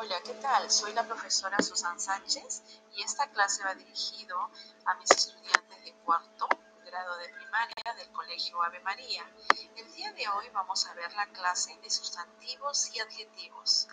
Hola, ¿qué tal? Soy la profesora Susan Sánchez y esta clase va dirigido a mis estudiantes de cuarto grado de primaria del Colegio Ave María. El día de hoy vamos a ver la clase de sustantivos y adjetivos.